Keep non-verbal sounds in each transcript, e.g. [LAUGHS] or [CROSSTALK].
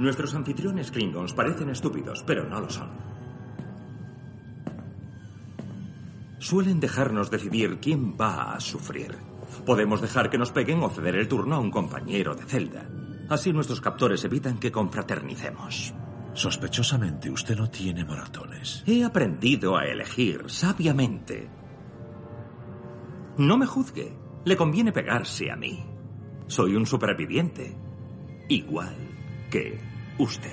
Nuestros anfitriones Klingons parecen estúpidos, pero no lo son. Suelen dejarnos decidir quién va a sufrir. Podemos dejar que nos peguen o ceder el turno a un compañero de celda. Así nuestros captores evitan que confraternicemos. Sospechosamente, usted no tiene maratones. He aprendido a elegir sabiamente. No me juzgue. Le conviene pegarse a mí. Soy un superviviente. Igual que usted.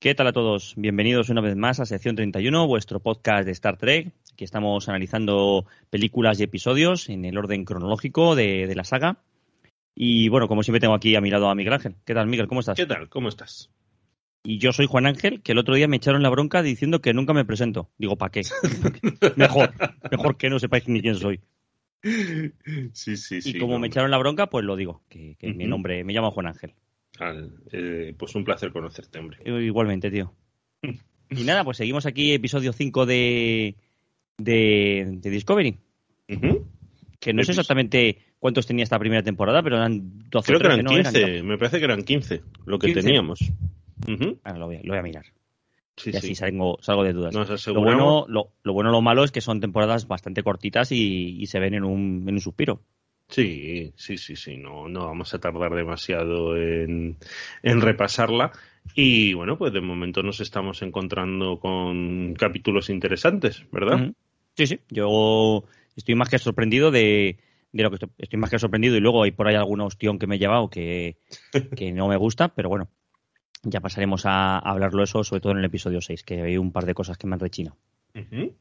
¿Qué tal a todos? Bienvenidos una vez más a Sección 31, vuestro podcast de Star Trek. Aquí estamos analizando películas y episodios en el orden cronológico de, de la saga. Y bueno, como siempre tengo aquí a mi lado a Miguel Ángel. ¿Qué tal, Miguel? ¿Cómo estás? ¿Qué tal? ¿Cómo estás? Y yo soy Juan Ángel, que el otro día me echaron la bronca diciendo que nunca me presento. Digo, ¿para qué? [LAUGHS] mejor, mejor que no sepáis ni quién soy. Sí, sí, sí. Y como me echaron la bronca, pues lo digo, que, que mi nombre, me llamo Juan Ángel. Al- eh, pues un placer conocerte, hombre. Igualmente, tío. Y nada, pues seguimos aquí, episodio 5 de, de, de Discovery. Que no sé exactamente cuántos tenía esta primera temporada, pero eran 12 Creo que 13, eran ¿no? 15, me parece que eran 15 lo que 15. teníamos. Ujú. Ahora lo voy, a- lo voy a mirar. Sí, y así sí. salgo, salgo de dudas. Lo bueno, lo, lo bueno, lo malo es que son temporadas bastante cortitas y, y se ven en un, en un suspiro. Sí, sí, sí, sí. No, no vamos a tardar demasiado en, en repasarla. Y bueno, pues de momento nos estamos encontrando con capítulos interesantes, ¿verdad? Sí, sí. Yo estoy más que sorprendido de, de lo que estoy, estoy más que sorprendido y luego hay por ahí algún ostión que me he llevado que, [LAUGHS] que no me gusta, pero bueno, ya pasaremos a, hablarlo eso, sobre todo en el episodio 6, que hay un par de cosas que me han rechinado.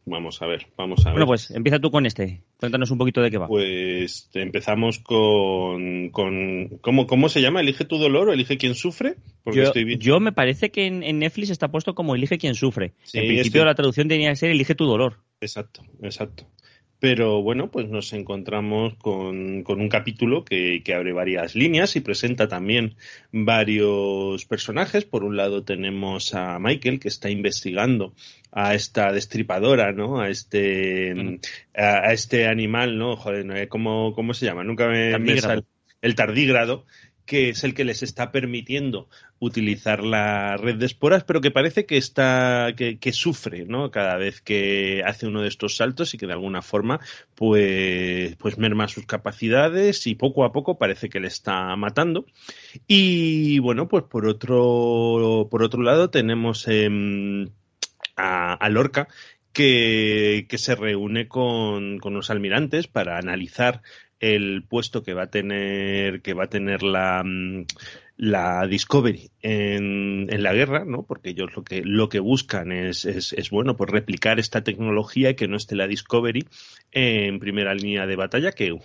Vamos a ver, vamos a ver. Bueno, pues empieza tú con este. Cuéntanos un poquito de qué va. Pues empezamos con, con ¿cómo, ¿cómo se llama? ¿Elige tu dolor o elige quien sufre? Porque yo, estoy yo me parece que en, en Netflix está puesto como Elige quien sufre. Sí, en principio la traducción tenía que ser Elige tu dolor. Exacto, exacto. Pero bueno, pues nos encontramos con, con un capítulo que, que abre varias líneas y presenta también varios personajes. Por un lado tenemos a Michael que está investigando a esta destripadora, ¿no? A este, a, a este animal, ¿no? Joder, no, ¿cómo, cómo se llama? Nunca me, me sale. El tardígrado, que es el que les está permitiendo utilizar la red de esporas, pero que parece que está, que, sufre, ¿no? Cada vez que hace uno de estos saltos y que de alguna forma, pues, pues merma sus capacidades y poco a poco parece que le está matando. Y bueno, pues por otro, por otro lado tenemos em, a, a Lorca que, que se reúne con, con los almirantes para analizar el puesto que va a tener que va a tener la mm, la Discovery en, en la guerra, ¿no? Porque ellos lo que lo que buscan es, es, es bueno, pues replicar esta tecnología y que no esté la Discovery en primera línea de batalla, que uh,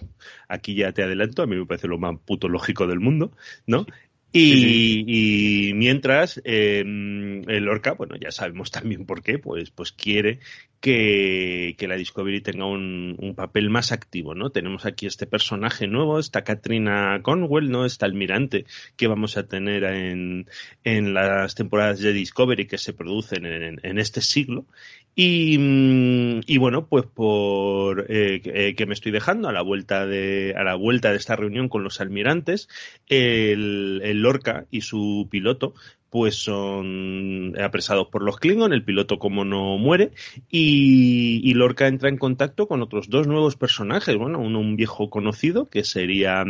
aquí ya te adelanto, a mí me parece lo más puto lógico del mundo, ¿no? Y, Sí, y mientras eh, el Orca, bueno, ya sabemos también por qué, pues, pues quiere que, la Discovery tenga un, papel más activo, ¿no? Tenemos aquí este personaje nuevo, esta Katrina Conwell, ¿no? Esta almirante que vamos a tener en, en las temporadas de Discovery que se producen en, este siglo. Y, mm, y bueno, pues por eh, que- eh, que me estoy dejando a la vuelta de a la vuelta de esta reunión con los almirantes, el, el Lorca y su piloto pues son apresados por los Klingon, el piloto como no muere, y, y Lorca entra en contacto con otros dos nuevos personajes, bueno, uno un viejo conocido que sería,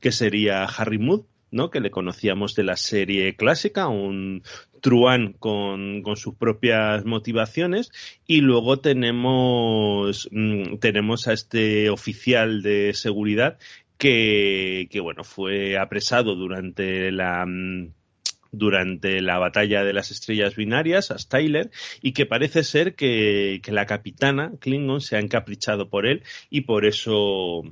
que sería Harry Mudd, ¿no? que le conocíamos de la serie clásica, un truán con, con sus propias motivaciones, y luego tenemos, mm, tenemos a este oficial de seguridad que, que bueno, fue apresado durante la mm, durante la batalla de las estrellas binarias a Styler y que parece ser que, que la capitana Klingon se ha encaprichado por él y por eso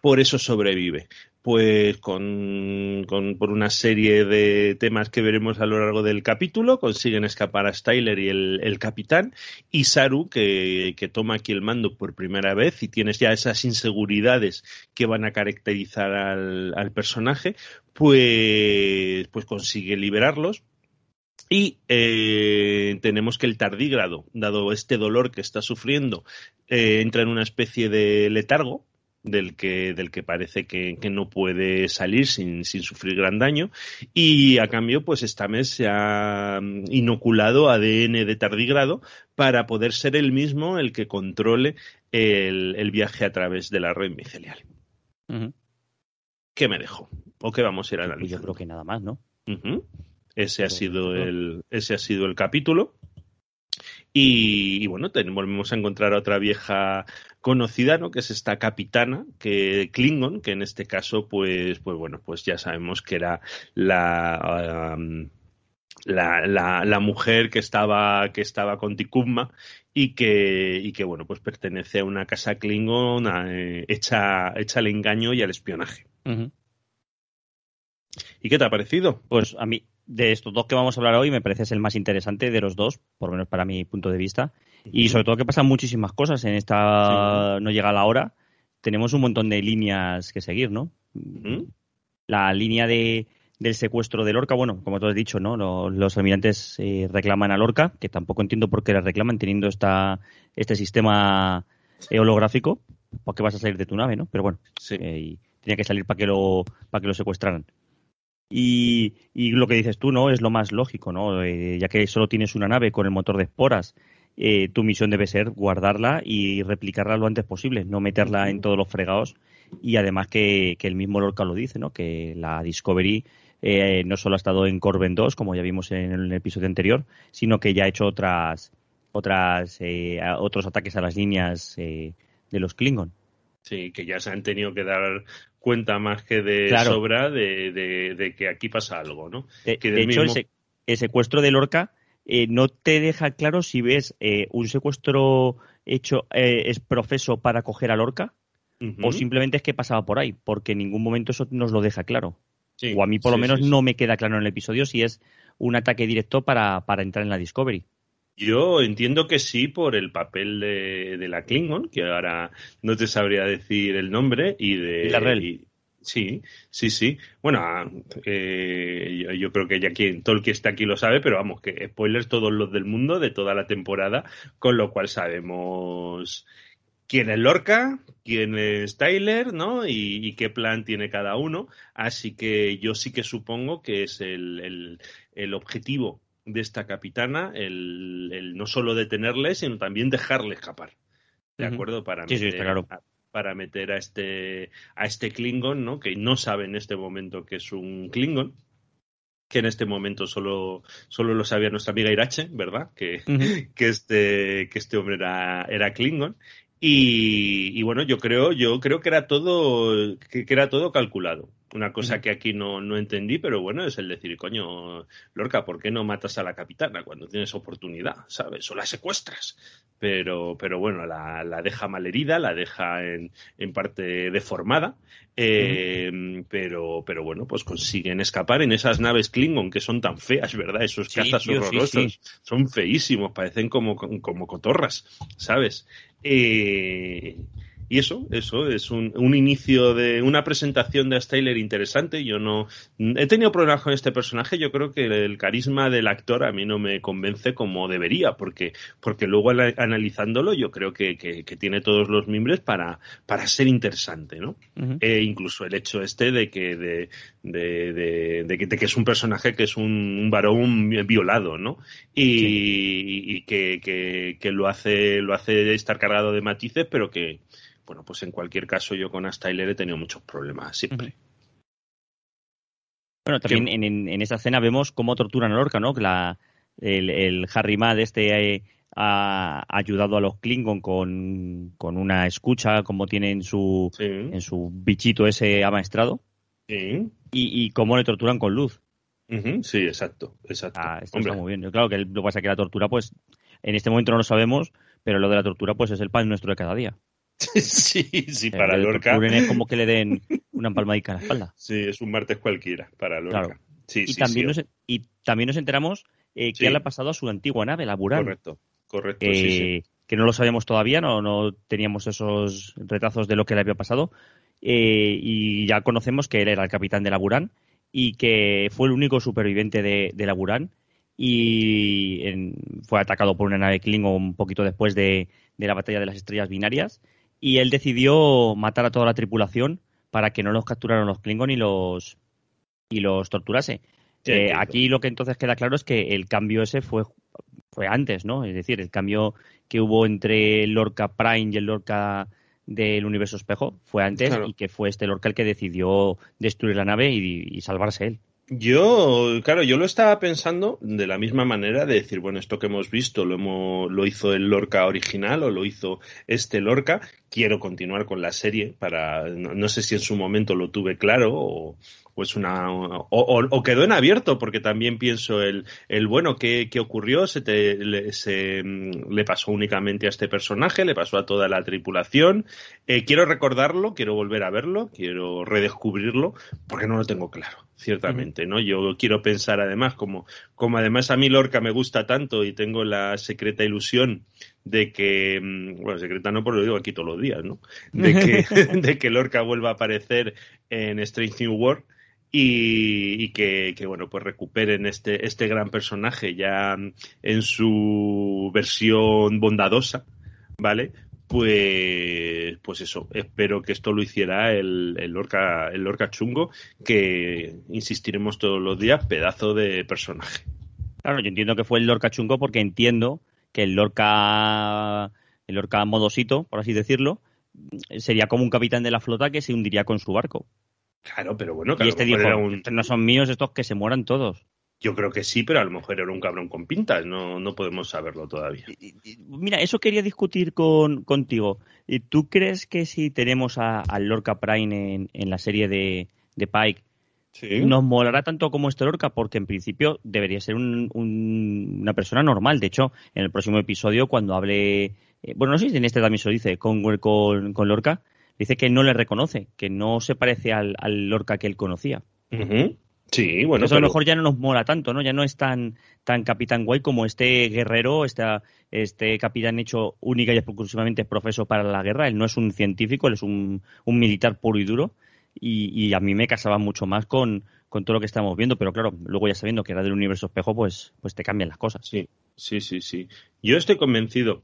por eso sobrevive pues con, con- por una serie de temas que veremos a lo largo del capítulo consiguen escapar a Styler y el, el capitán y Saru que, que toma aquí el mando por primera vez y tienes ya esas inseguridades que van a caracterizar al, al personaje pues, pues consigue liberarlos. Y eh, tenemos que el tardígrado, dado este dolor que está sufriendo, eh, entra en una especie de letargo, del que, del que parece que, no puede salir sin, sin, sufrir gran daño. Y a cambio, pues esta mes se ha inoculado ADN de tardigrado para poder ser el mismo el que controle el, viaje a través de la red micelial. ¿Qué me dejo? ¿O qué vamos a ir a analizar? Yo creo que nada más, ¿no? Ese ha sido el, ese ha sido el capítulo. Y, bueno, volvemos a encontrar a otra vieja conocida, ¿no? Que es esta capitana, que Klingon, que en este caso, pues, pues bueno, pues ya sabemos que era la, la, la, mujer que estaba, que estaba con Tikuma y que, y que, bueno, pues pertenece a una casa Klingon eh, hecha, hecha al engaño y al espionaje. ¿Y qué te ha parecido? Pues a mí, de estos dos que vamos a hablar hoy, me parece el más interesante de los dos, por lo menos para mi punto de vista. Y sobre todo que pasan muchísimas cosas en esta. No llega la hora. Tenemos un montón de líneas que seguir, ¿no? La línea de, del secuestro de Lorca, bueno, como tú has dicho, ¿no? Los, almirantes eh, reclaman a Lorca, que tampoco entiendo por qué la reclaman teniendo esta, este sistema holográfico. ¿Por qué vas a salir de tu nave, no? Pero bueno, eh, tenía que salir para que lo, para que lo secuestraran. Y, lo que dices tú, ¿no? Es lo más lógico, ¿no? Eh, ya que solo tienes una nave con el motor de esporas, eh, tu misión debe ser guardarla y replicarla lo antes posible, no meterla en todos los fregados. Y además que, el mismo Lorca lo dice, ¿no? Que la Discovery eh, no solo ha estado en Corben 2, como ya vimos en el episodio anterior, sino que ya ha hecho otras, otras, otros ataques a las líneas de los Klingon. Sí, que ya se han tenido que dar cuenta más que de sobra de, que aquí pasa algo, ¿no? De, hecho, el, secuestro de Lorca eh, no te deja claro si ves eh, un secuestro hecho eh, es profeso para coger a Lorca o simplemente es que pasaba por ahí, porque en ningún momento eso nos lo deja claro. o a mí por lo menos no me queda claro en el episodio si es un ataque directo para, para entrar en la Discovery. Yo entiendo que sí por el papel de, la Klingon, que ahora no te sabría decir el nombre, y de... la sí, sí, sí. Bueno, ah, eh, yo, creo que ya quien, todo el que está aquí lo sabe, pero vamos, que spoilers todos los del mundo de toda la temporada, con lo cual sabemos quién es Lorca, quién es Tyler, ¿no? Y, qué plan tiene cada uno. Así que yo sí que supongo que es el, el objetivo de esta capitana el, no solo detenerle, sino también dejarle escapar. ¿De acuerdo? Para meter, a, para meter a este, a este Klingon, ¿no? Que no sabe en este momento que es un Klingon. Que en este momento solo, solo lo sabía nuestra amiga Irache, ¿verdad? Que, [LAUGHS] que, este, que este hombre era, era Klingon. Y, bueno, yo creo, yo creo que era todo, que era todo calculado. Una cosa que aquí no, no, entendí, pero bueno, es el decir, coño, Lorca, ¿por qué no matas a la capitana cuando tienes oportunidad? ¿Sabes? O la secuestras. Pero, pero bueno, la, la deja malherida, la deja en, en parte deformada. Eh, pero, pero bueno, pues consiguen escapar en esas naves Klingon que son tan feas, ¿verdad? Esos cazas horrorosos. son feísimos, parecen como, como cotorras, ¿sabes? Eh, y eso, eso es un, un, inicio de una presentación de Styler interesante. Yo no he tenido problemas con este personaje. Yo creo que el carisma del actor a mí no me convence como debería, porque, porque luego analizándolo yo creo que, que, tiene todos los mimbres para, para ser interesante, ¿no? e incluso el hecho este de que, de, de, de, que, es un personaje que es un, varón violado, ¿no? Y, y que, que, lo hace, lo hace estar cargado de matices, pero que bueno, pues en cualquier caso yo con Astyler he tenido muchos problemas siempre. Bueno, también en, en, esa escena vemos cómo torturan a Lorca, ¿no? Que la, el, Harry Mad este eh, ha ayudado a los Klingon con, una escucha, como tiene en su, en su bichito ese amaestrado. Sí. Y, y cómo le torturan con luz. Sí, exacto, exacto. Ah, esto está muy bien. claro que lo que pasa es que la tortura, pues, en este momento no lo sabemos, pero lo de la tortura, pues, es el pan nuestro de cada día. [LAUGHS] sí, sí, para Lorca. Es como que le den [LAUGHS] una palmadita a la espalda. Sí, es un martes cualquiera para Lorca. Sí, y, también Nos, y también nos enteramos eh, qué le ha pasado a su antigua nave, la Buran. Correcto, correcto, sí, Que no lo sabíamos todavía, no, no teníamos esos retazos de lo que le había pasado. Eh, y ya conocemos que él era el capitán de la Buran y que fue el único superviviente de, de la Buran y fue atacado por una nave Klingon un poquito después de, de la batalla de las estrellas binarias y él decidió matar a toda la tripulación para que no los capturaran los Klingon y los y los torturase. Eh, aquí lo que entonces queda claro es que el cambio ese fue fue antes, ¿no? Es decir, el cambio que hubo entre el Lorca Prime y el Lorca del universo espejo fue antes y que fue este Lorca el que decidió destruir la nave y salvarse él. Yo, claro, yo lo estaba pensando de la misma manera de decir, bueno, esto que hemos visto lo, hemos, lo hizo el Lorca original o lo hizo este Lorca. Quiero continuar con la serie para, no, sé si en su momento lo tuve claro o, pues una o, quedó en abierto porque también pienso el, el bueno qué, qué ocurrió se, te, le, se mm, le pasó únicamente a este personaje le pasó a toda la tripulación eh, quiero recordarlo quiero volver a verlo quiero redescubrirlo porque no lo tengo claro ciertamente, ¿no? Yo quiero pensar además, como, como además a mí Lorca me gusta tanto y tengo la secreta ilusión de que, mm, bueno, secreta no, porque lo digo aquí todos los días, ¿no? De que, [LAUGHS] [LAUGHS] de que Lorca vuelva a aparecer en Strange New World y, que, que, bueno, pues recuperen este, este gran personaje ya en su versión bondadosa, ¿vale? Pues, pues eso, espero que esto lo hiciera el, el, Lorca, el Lorca chungo, que insistiremos todos los días, pedazo de personaje. Claro, yo entiendo que fue el Lorca chungo porque entiendo que el Lorca, el Lorca modosito, por así decirlo, sería como un capitán de la flota que se hundiría con su barco. Claro, pero bueno, y este dijo, no son míos estos que se mueran todos. Yo creo que sí, pero a lo mejor era un cabrón con pintas, no, no podemos saberlo todavía. Mira, eso quería discutir con, contigo. ¿Tú crees que si tenemos a, Lorca Prime en, la serie de, Pike, nos molará tanto como este Lorca? Porque en principio debería ser una persona normal. De hecho, en el próximo episodio, cuando hable, eh, bueno, no sé si en este también se lo dice, con, con, Lorca, dice que no le reconoce, que no se parece al, Lorca que él conocía. Sí, bueno. Eso a lo mejor ya no nos mola tanto, ¿no? Ya no es tan, tan capitán guay como este guerrero, este, este capitán hecho única y exclusivamente profeso para la guerra. Él no es un científico, él es un, un militar puro y duro. Y, y, a mí me casaba mucho más con, con todo lo que estamos viendo, pero claro, luego ya sabiendo que era del universo espejo, pues, pues te cambian las cosas. Sí, sí, sí, sí. Yo estoy convencido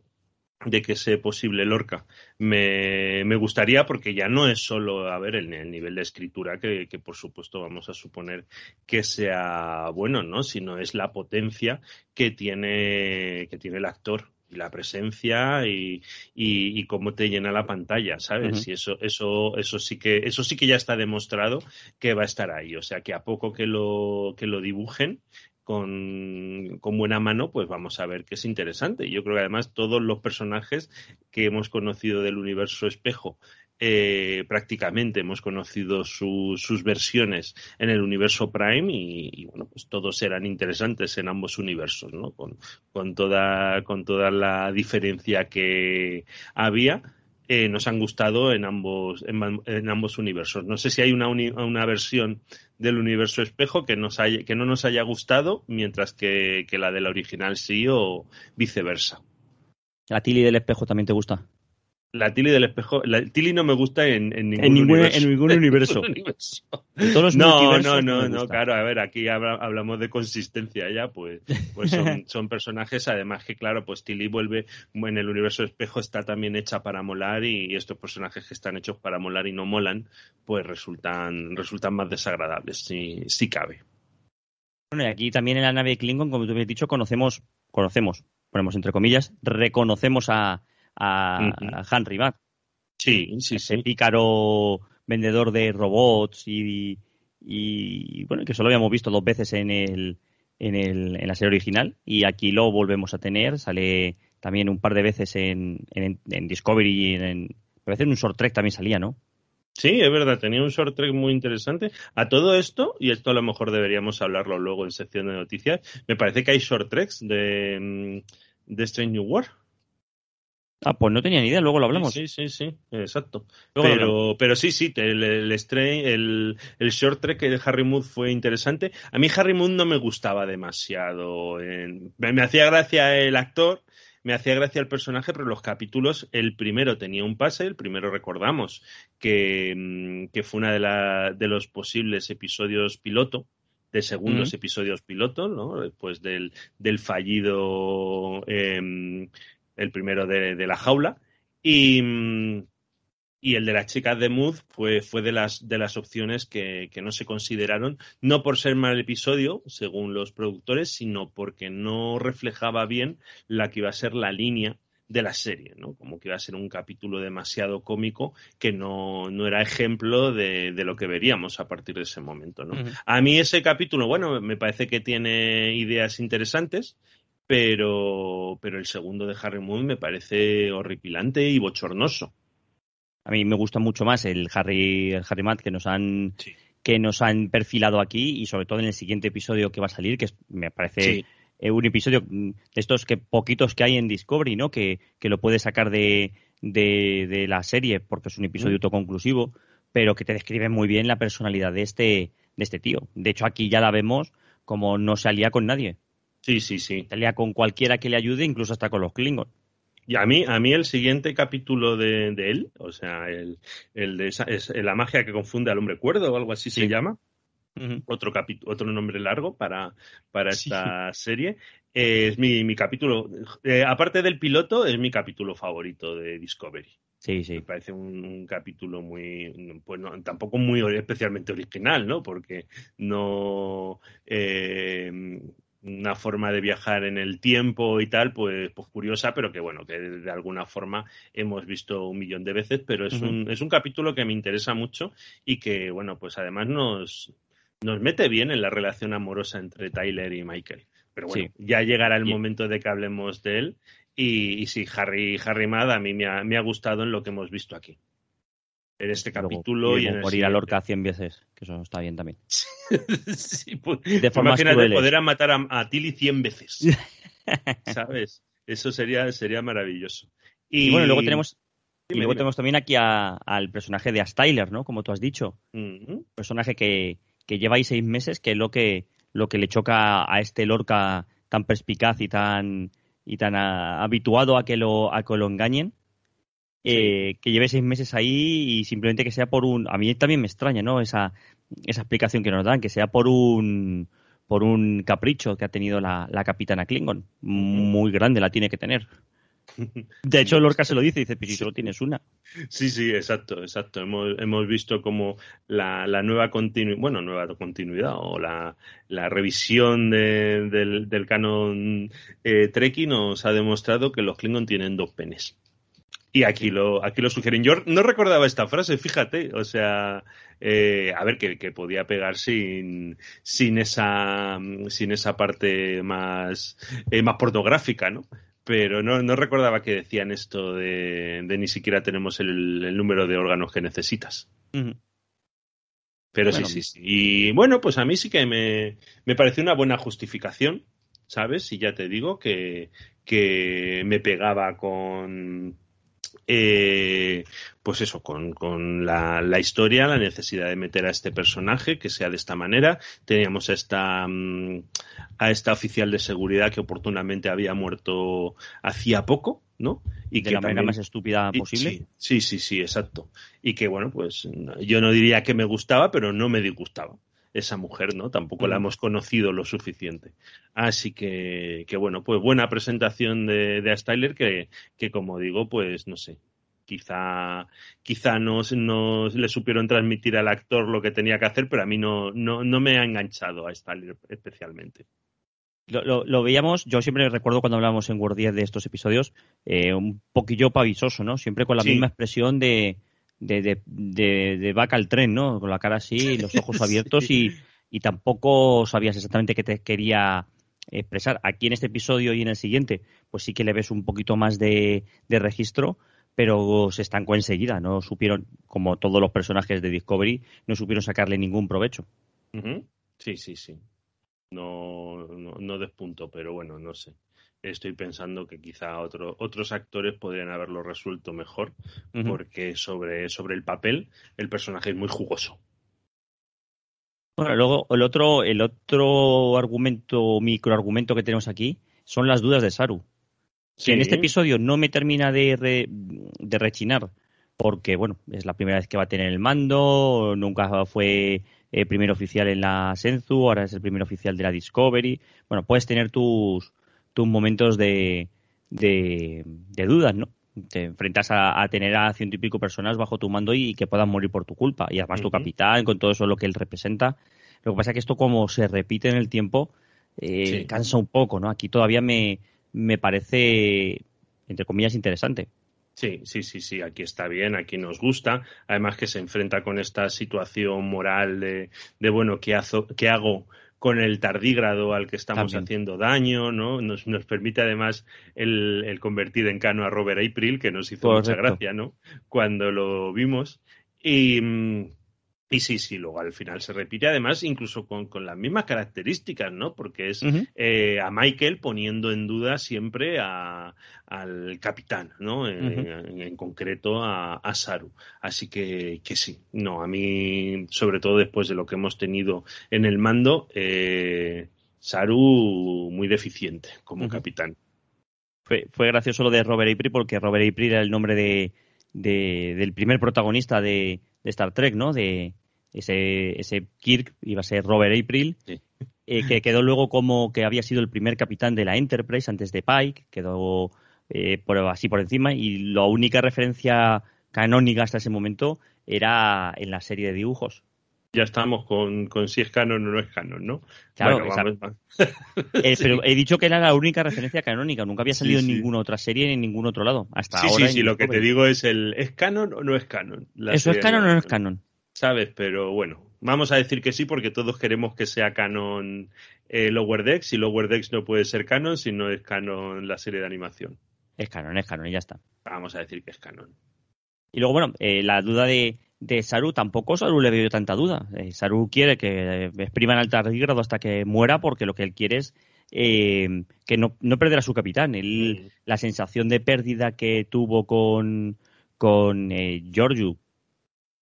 de que sea posible Lorca. Me, me, gustaría porque ya no es solo, a ver, el, el nivel de escritura que, que, por supuesto vamos a suponer que sea bueno, ¿no? Sino es la potencia que tiene, que tiene el actor y la presencia y, y, y, cómo te llena la pantalla, ¿sabes? Y eso, eso, eso sí que, eso sí que ya está demostrado que va a estar ahí. O sea que a poco que lo, que lo dibujen, con, buena mano, pues vamos a ver que es interesante. Yo creo que además todos los personajes que hemos conocido del universo espejo, eh, prácticamente hemos conocido sus versiones en el universo Prime y, bueno, pues todos eran interesantes en ambos universos, ¿no? Con, con, toda, con toda la diferencia que había eh, nos han gustado en ambos, en, ambos universos. No sé si hay una, una versión del universo espejo que, nos haya, que no nos haya gustado, mientras que, que la de la original sí o viceversa. ¿La Tilly del espejo también te gusta? La Tilly del espejo. La Tilly no me gusta en, en ningún, en [LAUGHS] ningún universo. En ningún universo. todos no, no, no, no, claro. A ver, aquí hablamos de consistencia ya, pues, pues son, [LAUGHS] son, personajes, además que, claro, pues Tilly vuelve en el universo espejo, está también hecha para molar y, estos personajes que están hechos para molar y no molan, pues resultan, resultan más desagradables, si, si cabe. Bueno, y aquí también en la nave Klingon, como tú habías dicho, conocemos, conocemos, ponemos entre comillas, reconocemos a a, Henry Matt. Sí, sí, ese pícaro vendedor de robots y, y, bueno, que solo habíamos visto dos veces en el, en, el, en la serie original y aquí lo volvemos a tener, sale también un par de veces en, en, en Discovery, en, a veces en un short trek también salía, ¿no? Sí, es verdad, tenía un short trek muy interesante. A todo esto, y esto a lo mejor deberíamos hablarlo luego en sección de noticias, me parece que hay short treks de, mm, de Strange New World. Ah, pues no tenía ni idea, luego lo hablamos. Sí, sí, sí, exacto. pero, pero sí, sí, el, el, el, el, short trek de Harry Mood fue interesante. A mí Harry Mood no me gustaba demasiado. me, hacía gracia el actor, me hacía gracia el personaje, pero los capítulos, el primero tenía un pase, el primero recordamos que, mm, que fue uno de, la, de los posibles episodios piloto de segundos episodios piloto, ¿no? Después del, del fallido eh, el primero de, la jaula. Y, y el de las chicas de Mood fue, fue de, las, de las opciones que, que, no se consideraron, no por ser mal episodio, según los productores, sino porque no reflejaba bien la que iba a ser la línea de la serie, ¿no? Como que iba a ser un capítulo demasiado cómico que no, no era ejemplo de, de, lo que veríamos a partir de ese momento, ¿no? Uh -huh. A mí ese capítulo, bueno, me parece que tiene ideas interesantes, pero, pero el segundo de Harry Moon me parece horripilante y bochornoso. A mí me gusta mucho más el Harry, el Harry Matt que nos han sí. que nos han perfilado aquí y sobre todo en el siguiente episodio que va a salir, que me parece sí. eh, un episodio de estos que poquitos que hay en Discovery, ¿no? Que, que lo puedes sacar de, de, de, la serie porque es un episodio mm. autoconclusivo, pero que te describe muy bien la personalidad de este, de este tío. De hecho, aquí ya la vemos como no se alía con nadie. Sí, sí, sí. Se alía con cualquiera que le ayude, incluso hasta con los Klingons. Y a mí, a mí el siguiente capítulo de, de él, o sea, el, el de esa, es la magia que confunde al hombre cuerdo o algo así sí. se llama, uh -huh. otro, otro nombre largo para, para esta sí. serie, eh, es mi, mi capítulo, eh, aparte del piloto, es mi capítulo favorito de Discovery. Sí, sí. Me parece un, un capítulo muy, pues no, tampoco muy especialmente original, ¿no? Porque no, eh, una forma de viajar en el tiempo y tal, pues, pues curiosa, pero que bueno, que de, alguna forma hemos visto un millón de veces, pero es, uh -huh. un, es un capítulo que me interesa mucho y que, bueno, pues además nos, nos mete bien en la relación amorosa entre Tyler y Michael. Pero bueno, sí. ya llegará el sí. momento de que hablemos de él. Y, y sí, Harry, Harry Mad a mí me ha, me ha gustado en lo que hemos visto aquí en este capítulo Luego, y, en morir a Lorca 100 veces, que eso está bien también. [LAUGHS] sí, pues, de forma poder matar a, a Tilly 100 veces. [LAUGHS] ¿Sabes? Eso sería, sería maravilloso. Y, y bueno, luego tenemos y luego tenemos también aquí a, al personaje de Astyler, ¿no? Como tú has dicho. Uh -huh. Personaje que, que lleva ahí seis meses, que es lo que, lo que le choca a este Lorca tan perspicaz y tan, y tan a, habituado a que lo, a que lo engañen eh, que lleve seis meses ahí y simplemente que sea por un... A mí también me extraña, ¿no? Esa, esa explicación que nos dan, que sea por un por un capricho que ha tenido la, la capitana Klingon. Muy grande la tiene que tener. De hecho, Lorca se lo dice, dice, pero si solo tienes una. Sí, sí, exacto, exacto. Hemos, hemos visto como la, la nueva continuidad, bueno, nueva continuidad o la, la revisión de, del, del, canon eh, Treki nos ha demostrado que los Klingon tienen dos penes. Y aquí lo, aquí lo sugieren. Yo no recordaba esta frase, fíjate. O sea, eh, a ver, que, que, podía pegar sin, sin, esa, sin esa parte más, eh, más pornográfica, ¿no? Pero no, no, recordaba que decían esto de, de ni siquiera tenemos el, el, número de órganos que necesitas. Uh -huh. Pero bueno. sí, sí, sí. Y bueno, pues a mí sí que me, me pareció una buena justificación, ¿sabes? Y ya te digo que, que me pegaba con eh, pues eso, con, con la, la, historia, la necesidad de meter a este personaje que sea de esta manera. Teníamos a esta, mm, a esta oficial de seguridad que oportunamente había muerto hacía poco, ¿no? Y de que la manera también... más estúpida posible. Sí, sí, sí, sí, exacto. Y que bueno, pues yo no diría que me gustaba, pero no me disgustaba esa mujer, ¿no? Tampoco la hemos conocido lo suficiente. Así que, que bueno, pues buena presentación de, de Styler que, que, como digo, pues no sé, quizá, quizá no, no, le supieron transmitir al actor lo que tenía que hacer, pero a mí no, no, no me ha enganchado a Styler especialmente. Lo, lo, lo, veíamos, yo siempre recuerdo cuando hablábamos en Word 10 de estos episodios, eh, un poquillo pavisoso, ¿no? Siempre con la sí. misma expresión de, de, de, de, de, vaca al tren, ¿no? Con la cara así, los [LAUGHS] ojos abiertos sí. y, y, tampoco sabías exactamente qué te quería expresar. Aquí en este episodio y en el siguiente, pues sí que le ves un poquito más de, de registro, pero se estancó enseguida. No supieron, como todos los personajes de Discovery, no supieron sacarle ningún provecho. Uh -huh. Sí, sí, sí. No, no, no despunto, pero bueno, no sé estoy pensando que quizá otro, otros actores podrían haberlo resuelto mejor, uh -huh. porque sobre, sobre el papel el personaje es muy jugoso. Bueno, luego el otro, el otro argumento, microargumento que tenemos aquí son las dudas de Saru. Sí. Que en este episodio no me termina de, re, de rechinar, porque bueno, es la primera vez que va a tener el mando, nunca fue eh, primer oficial en la Senzu, ahora es el primer oficial de la Discovery. Bueno, puedes tener tus, tus momentos de, de, de dudas, ¿no? te enfrentas a, tener a ciento y pico personas bajo tu mando y, que puedan morir por tu culpa. Y además tu capitán, con todo eso lo que él representa. Lo que pasa es que esto como se repite en el tiempo, eh, cansa un poco, ¿no? Aquí todavía me, me parece, entre comillas, interesante. Sí, sí, sí, sí, aquí está bien, aquí nos gusta. Además que se enfrenta con esta situación moral de, de bueno, ¿qué, ¿qué hago con el tardígrado al que estamos haciendo daño, ¿no? Nos, nos permite además el, convertir en cano a Robert April, que nos hizo mucha gracia, ¿no? Cuando lo vimos. Y, mm, y sí, sí, luego al final se repite, además, incluso con, las mismas características, ¿no? Porque es eh, a Michael poniendo en duda siempre a, al capitán, ¿no? En, concreto a, Saru. Así que, que sí, no, a mí, sobre todo después de lo que hemos tenido en el mando, eh, Saru muy deficiente como capitán. Fue, fue gracioso lo de Robert April porque Robert April era el nombre de, del primer protagonista de, de Star Trek, ¿no? De ese, ese Kirk iba a ser Robert April, eh, que quedó luego como que había sido el primer capitán de la Enterprise antes de Pike, quedó eh, por, así por encima, y la única referencia canónica hasta ese momento era en la serie de dibujos. Ya estamos con, con si es canon o no es canon, ¿no? Claro, eh, [LAUGHS] pero he dicho que era la única referencia canónica, nunca había salido en ninguna otra serie ni en ningún otro lado. Hasta sí, ahora. Sí, sí, lo que te digo es el ¿es canon o no es canon? ¿Eso es canon o no es canon? ¿Sabes? Pero bueno, vamos a decir que sí porque todos queremos que sea canon eh, Lower Decks y Lower Decks no puede ser canon si no es canon la serie de animación. Es canon, es canon y ya está. Vamos a decir que es canon. Y luego, bueno, eh, la duda de, de Saru, tampoco Saru le veo tanta duda. Eh, Saru quiere que expriman al tardígrado hasta que muera porque lo que él quiere es eh, que no, no perderá a su capitán. Él, La sensación de pérdida que tuvo con, con eh, Giorgio,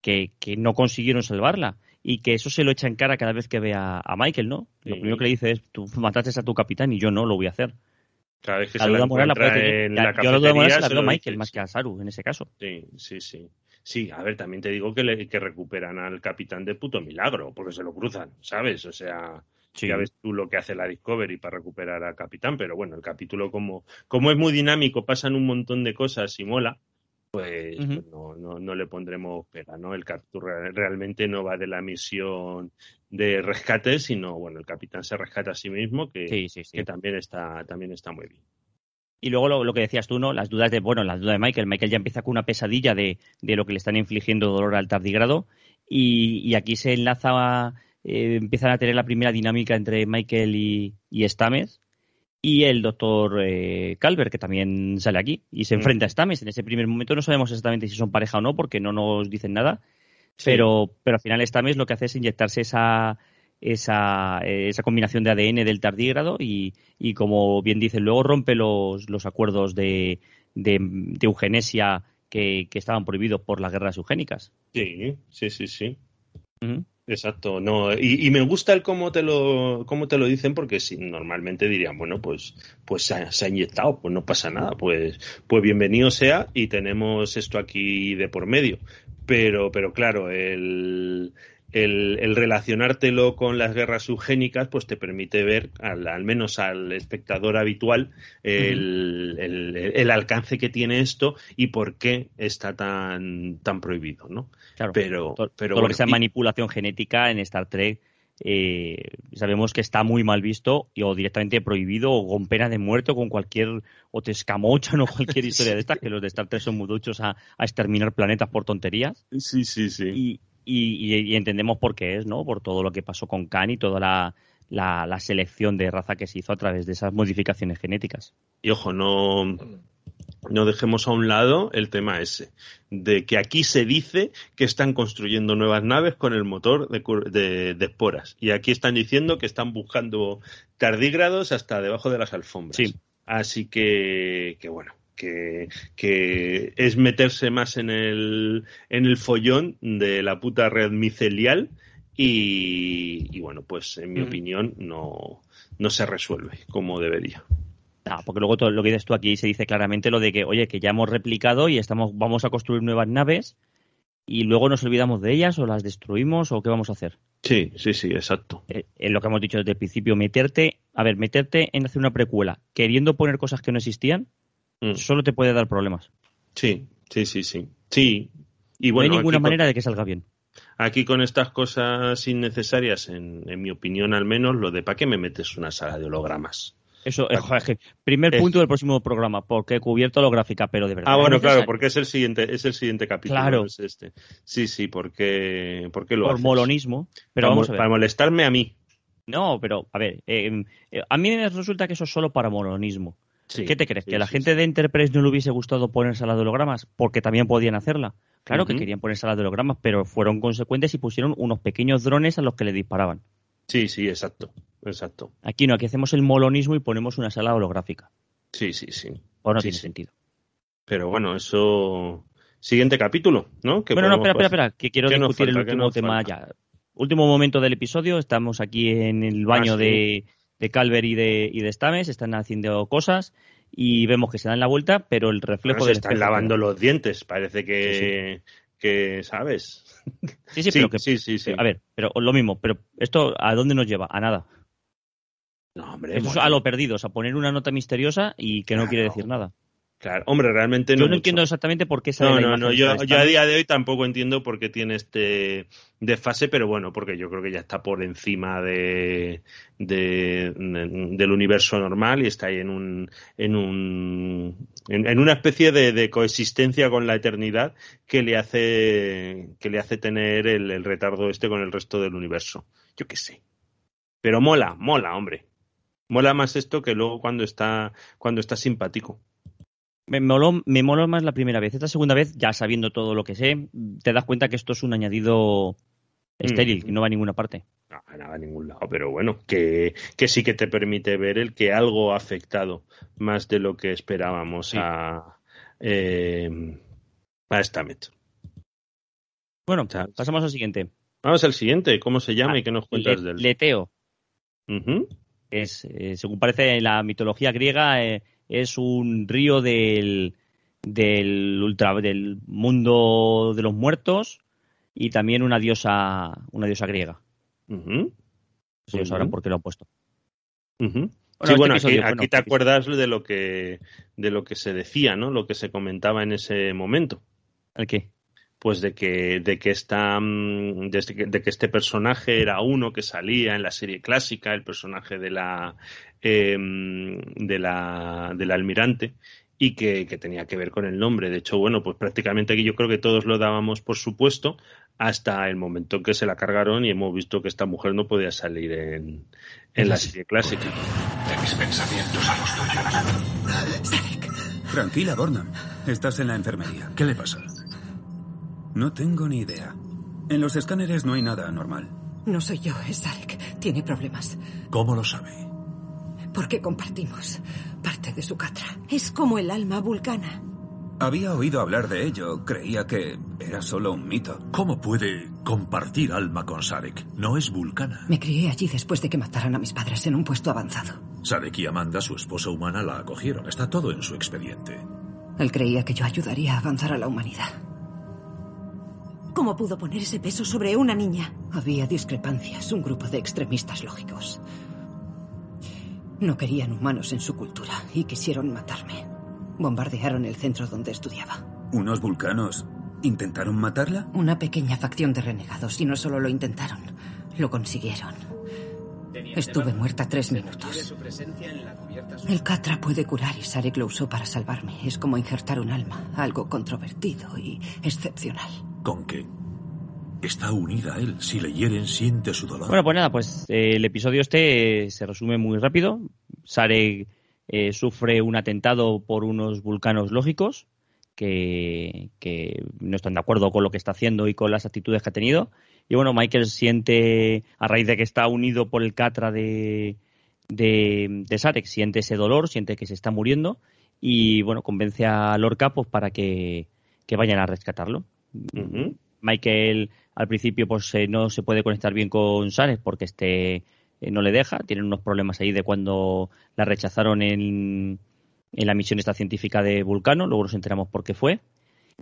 que, que, no consiguieron salvarla y que eso se lo echa en cara cada vez que ve a, Michael, ¿no? Lo primero que le dice es, tú mataste a tu capitán y yo no lo voy a hacer. Cada vez que la se la la en la, Yo la se la a Michael más que a Saru en ese caso. Sí, sí, sí. Sí, a ver, también te digo que, le, que recuperan al capitán de puto milagro, porque se lo cruzan, ¿sabes? O sea, ya ves tú lo que hace la Discovery para recuperar al capitán, pero bueno, el capítulo como, como es muy dinámico, pasan un montón de cosas y mola, pues, no, no, no, le pondremos pega, ¿no? El captura realmente no va de la misión de rescate, sino, bueno, el capitán se rescata a sí mismo, que, que también, está, también está muy bien. Y luego lo, que decías tú, ¿no? Las dudas de, bueno, las dudas de Michael. Michael ya empieza con una pesadilla de, de lo que le están infligiendo dolor al tardigrado. Y, y aquí se enlaza, eh, empiezan a tener la primera dinámica entre Michael y, y Stames. Y el doctor eh, Calvert, que también sale aquí. Y se mm. enfrenta a Stames. En ese primer momento no sabemos exactamente si son pareja o no, porque no nos dicen nada. Pero, pero al final Stames lo que hace es inyectarse esa, esa, esa combinación de ADN del tardígrado y, y, como bien dicen, luego rompe los, los acuerdos de, de, eugenesia que, que, estaban prohibidos por las guerras eugénicas. Sí, sí, sí, sí. Exacto, no, y, y, me gusta el cómo te lo, cómo te lo dicen, porque si normalmente dirían, bueno, pues, pues se ha, se ha, inyectado, pues no pasa nada, pues, pues bienvenido sea y tenemos esto aquí de por medio. Pero, pero claro, el, el, relacionártelo con las guerras eugénicas, pues te permite ver, al, menos al espectador habitual, el, alcance que tiene esto y por qué está tan, tan prohibido, ¿no? Claro, pero, pero todo lo que sea manipulación genética en Star Trek eh, sabemos que está muy mal visto y, o directamente prohibido o con pena de muerte o con cualquier o te escamochan o cualquier [LAUGHS] historia de estas que los de Star Trek son muy duchos a, a exterminar planetas por tonterías. Sí, sí, sí. Y, y, entendemos por qué es, ¿no? Por todo lo que pasó con Khan y toda la, la, selección de raza que se hizo a través de esas modificaciones genéticas. Y ojo, no, no dejemos a un lado el tema ese, de que aquí se dice que están construyendo nuevas naves con el motor de, de, esporas. Y aquí están diciendo que están buscando tardígrados hasta debajo de las alfombras. Sí. Así que, que bueno, que, es meterse más en el, en el follón de la puta red micelial y, bueno, pues en mi mm. opinión no, no se resuelve como debería. porque luego todo lo que dices tú aquí se dice claramente lo de que, oye, que ya hemos replicado y estamos, vamos a construir nuevas naves y luego nos olvidamos de ellas o las destruimos o qué vamos a hacer. Sí, sí, sí, exacto. Eh, en lo que hemos dicho desde el principio, meterte, a ver, meterte en hacer una precuela queriendo poner cosas que no existían, Mm. solo te puede dar problemas. Sí, sí, sí, sí. Sí. Y bueno, no hay ninguna manera de que salga bien. Aquí con estas cosas innecesarias, en, mi opinión al menos, lo de ¿para qué me metes una sala de hologramas? Eso, es, joder, primer punto del próximo programa, porque he cubierto holográfica, pero de verdad. Ah, bueno, claro, porque es el siguiente, es el siguiente capítulo. Claro. Es este. Sí, sí, porque, porque lo Por molonismo. Pero para, vamos a ver. para molestarme a mí. No, pero a ver, eh, eh, a mí me resulta que eso es solo para molonismo. ¿Qué te crees? ¿Que la gente de Enterprise no le hubiese gustado poner sala de hologramas? Porque también podían hacerla. Claro que querían poner sala de hologramas, pero fueron consecuentes y pusieron unos pequeños drones a los que le disparaban. Sí, sí, exacto. exacto. Aquí no, aquí hacemos el molonismo y ponemos una sala holográfica. Sí, sí, sí. O no tiene sentido. Pero bueno, eso. Siguiente capítulo, ¿no? bueno, no, espera, espera, espera, que quiero discutir el último tema ya. Último momento del episodio, estamos aquí en el baño ah, de, de Calver y de, y de Stames, están haciendo cosas y vemos que se dan la vuelta, pero el reflejo de están lavando los dientes, parece que, que ¿sabes? Sí, sí, pero que, sí, sí, sí. A ver, pero lo mismo, pero esto ¿a dónde nos lleva? A nada. No, hombre. Eso es a lo perdido, o sea, poner una nota misteriosa y que no quiere decir nada. Claro, hombre, realmente no. Yo no entiendo exactamente por qué sale No, no, no, yo, a día de hoy tampoco entiendo por qué tiene este desfase, pero bueno, porque yo creo que ya está por encima de, del universo normal y está ahí en un en un en, una especie de, coexistencia con la eternidad que le hace que le hace tener el, el retardo este con el resto del universo. Yo qué sé. Pero mola, mola, hombre. Mola más esto que luego cuando está cuando está simpático. Me moló, me moló más la primera vez. Esta segunda vez, ya sabiendo todo lo que sé, te das cuenta que esto es un añadido estéril, mm. que no va a ninguna parte. No, no va a ningún lado, pero bueno, que, que, sí que te permite ver el que algo ha afectado más de lo que esperábamos a, eh, a esta meta. Bueno, pasamos al siguiente. Vamos al siguiente, ¿cómo se llama ah, y qué nos cuentas del? Leteo. Es, eh, según parece en la mitología griega, eh, es un río del, del, ultra, del mundo de los muertos y también una diosa, una diosa griega. Ellos sabrán por qué lo han puesto. sí, bueno, aquí, te acuerdas de lo que de lo que se decía, ¿no? Lo que se comentaba en ese momento. ¿El qué? Pues de que de que esta mm, de que este personaje era uno que salía en la serie clásica, el personaje de la Em, de la, del almirante y que, tenía que ver con el nombre. De hecho, bueno, pues prácticamente aquí yo creo que todos lo dábamos por supuesto hasta el momento en que se la cargaron y hemos visto que esta mujer no podía salir en, en la serie clásica. De mis pensamientos a los tuyos. Tranquila, Bornam. Estás en la enfermería. ¿Qué le pasa? No tengo ni idea. En los escáneres no hay nada anormal. No soy yo, es Sarek. Tiene problemas. ¿Cómo lo sabe? porque compartimos parte de su catra. Es como el alma vulcana. Había oído hablar de ello. Creía que era solo un mito. ¿Cómo puede compartir alma con Sarek? No es vulcana. Me crié allí después de que mataran a mis padres en un puesto avanzado. Sarek y Amanda, su esposa humana, la acogieron. Está todo en su expediente. Él creía que yo ayudaría a avanzar a la humanidad. ¿Cómo pudo poner ese peso sobre una niña? Había discrepancias, un grupo de extremistas lógicos. No querían humanos en su cultura y quisieron matarme. Bombardearon el centro donde estudiaba. ¿Unos vulcanos intentaron matarla? Una pequeña facción de renegados y no solo lo intentaron, lo consiguieron. Estuve muerta tres minutos. El Catra puede curar y Sarek lo usó para salvarme. Es como injertar un alma, algo controvertido y excepcional. ¿Con qué está unida a él. Si le hieren, siente su dolor. Bueno, pues nada, pues eh, el episodio este eh, se resume muy rápido. Sarek eh, sufre un atentado por unos vulcanos lógicos que, no están de acuerdo con lo que está haciendo y con las actitudes que ha tenido. Y bueno, Michael siente, a raíz de que está unido por el catra de, de, Sarek, siente ese dolor, siente que se está muriendo y bueno, convence a Lorca pues, para que, vayan a rescatarlo. Michael al principio pues eh, no se puede conectar bien con Sares porque este eh, no le deja, tienen unos problemas ahí de cuando la rechazaron en, en la misión esta científica de Vulcano, luego nos enteramos por qué fue.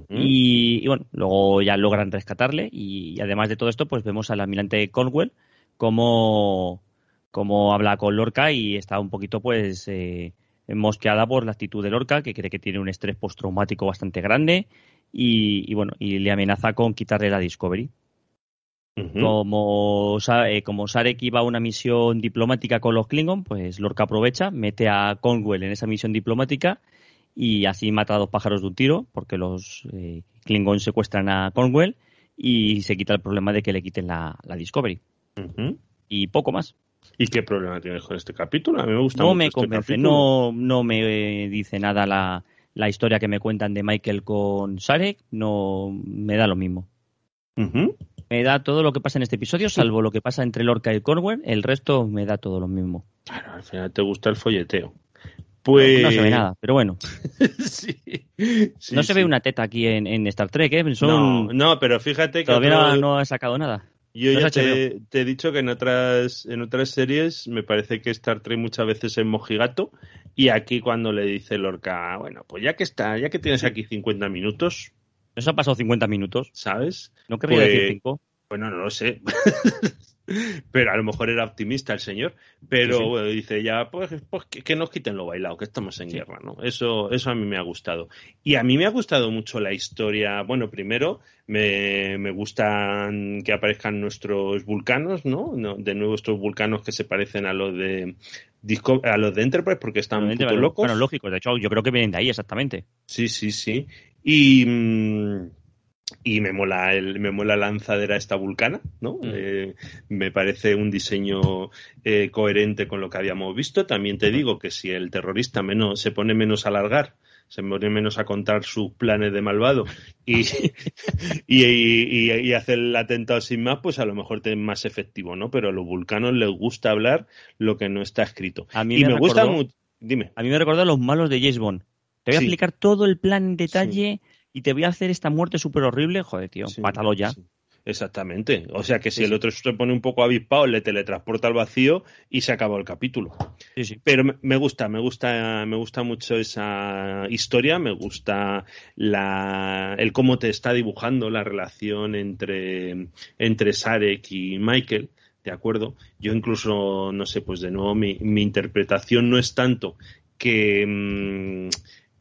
y, bueno, luego ya logran rescatarle. Y, además de todo esto pues vemos al almirante Conwell como, como habla con Lorca y está un poquito pues eh, mosqueada por la actitud de Lorca, que cree que tiene un estrés postraumático bastante grande y, bueno, y le amenaza con quitarle la Discovery. Como, eh, como Sarek iba a una misión diplomática con los Klingon, pues Lorca aprovecha, mete a Conwell en esa misión diplomática y así mata a dos pájaros de un tiro, porque los eh, Klingon secuestran a Conwell y se quita el problema de que le quiten la, Discovery. Y poco más. ¿Y qué problema tienes con este capítulo? A mí me gusta No me este convence, no, no me dice nada la, la, historia que me cuentan de Michael con Sarek, no me da lo mismo. Me da todo lo que pasa en este episodio, salvo lo que pasa entre Lorca y Corwin, el resto me da todo lo mismo. Claro, al final te gusta el folleteo. Pues... No, se ve nada, pero bueno. [LAUGHS] no se ve una teta aquí en, Star Trek, ¿eh? No, no, pero fíjate que... Todavía no ha sacado nada. Yo ya te, he dicho que en otras, en otras series me parece que Star Trek muchas veces es mojigato y aquí cuando le dice Lorca, bueno, pues ya que está, ya que tienes aquí 50 minutos... Eso ha pasado 50 minutos. ¿Sabes? No querría pues, decir 5. Bueno, no lo sé. [LAUGHS] pero a lo mejor era optimista el señor, pero dice ya, pues, pues que, nos quiten lo bailado, que estamos en guerra, ¿no? Eso, eso a mí me ha gustado. Y a mí me ha gustado mucho la historia, bueno, primero me, me gustan que aparezcan nuestros vulcanos, ¿no? De nuevo estos vulcanos que se parecen a los de a los de Enterprise porque están un locos. Bueno, lógico, de hecho yo creo que vienen de ahí exactamente. Sí, sí, sí. Y... Mm, y me mola el, me mola la lanzadera esta vulcana, ¿no? Mm. Eh, me parece un diseño eh, coherente con lo que habíamos visto. También te digo que si el terrorista menos, se pone menos a alargar, se pone menos a contar sus planes de malvado y, [LAUGHS] y, y, hace el atentado sin más, pues a lo mejor es más efectivo, ¿no? Pero a los vulcanos les gusta hablar lo que no está escrito. A mí me, gusta mucho. Dime. A mí me recuerda a los malos de James Bond. Te voy a explicar todo el plan en detalle y te voy a hacer esta muerte súper horrible, joder, tío, mátalo ya. Exactamente. O sea que si el otro se pone un poco avispado, le teletransporta al vacío y se acabó el capítulo. Pero me gusta, me gusta, me gusta mucho esa historia, me gusta la, el cómo te está dibujando la relación entre, entre Sarek y Michael. ¿De acuerdo? Yo incluso, no sé, pues de nuevo mi, mi interpretación no es tanto que, mm,